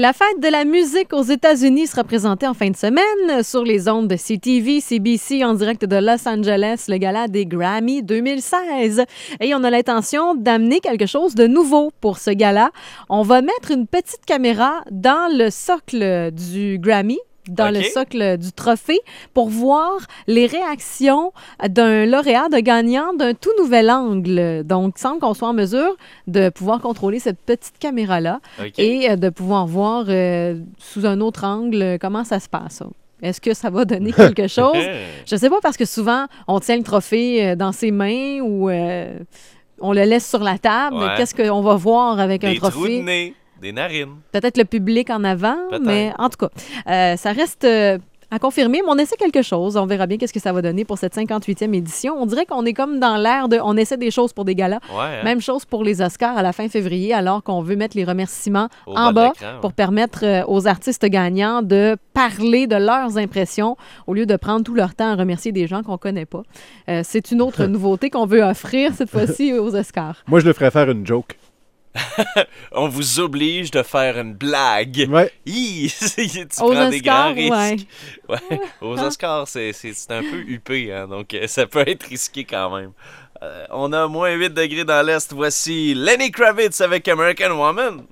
La fête de la musique aux États-Unis sera présentée en fin de semaine sur les ondes de CTV, CBC en direct de Los Angeles, le gala des Grammy 2016. Et on a l'intention d'amener quelque chose de nouveau pour ce gala. On va mettre une petite caméra dans le socle du Grammy dans le socle du trophée pour voir les réactions d'un lauréat, de gagnant d'un tout nouvel angle. Donc, il semble qu'on soit en mesure de pouvoir contrôler cette petite caméra-là et euh, de pouvoir voir euh, sous un autre angle euh, comment ça se passe. Est-ce que ça va donner quelque chose? Je sais pas parce que souvent, on tient le trophée dans ses mains ou euh, on le laisse sur la table. Ouais. Qu'est-ce qu'on va voir avec un Des trous de trophée? nez, des narines. Peut-être le public en avant, mais en tout cas, euh, ça reste euh, à confirmer, mais on essaie quelque chose. On verra bien qu'est-ce que ça va donner pour cette 58e édition. On dirait qu'on est comme dans l'air de... On essaie des choses pour des galas. Ouais. hein? Même chose pour les Oscars à la fin février, alors qu'on veut mettre les remerciements Au en bas ouais. pour permettre euh, aux artistes gagnants de parler de leurs impressions au lieu de prendre tout leur temps à remercier des gens qu'on connaît pas. Euh, C'est une autre nouveauté qu'on veut offrir cette fois-ci aux Oscars. Moi, je le ferais faire une joke. On vous oblige de faire une blague. Ouais. Hi! tu Aux prends des grands Oscars, ouais. risques. Ouais. Aux Oscars, c'est un peu huppé, hein, donc euh, ça peut être risqué quand même. Euh, on a moins 8 degrés dans l'Est. Voici Lenny Kravitz avec American Woman.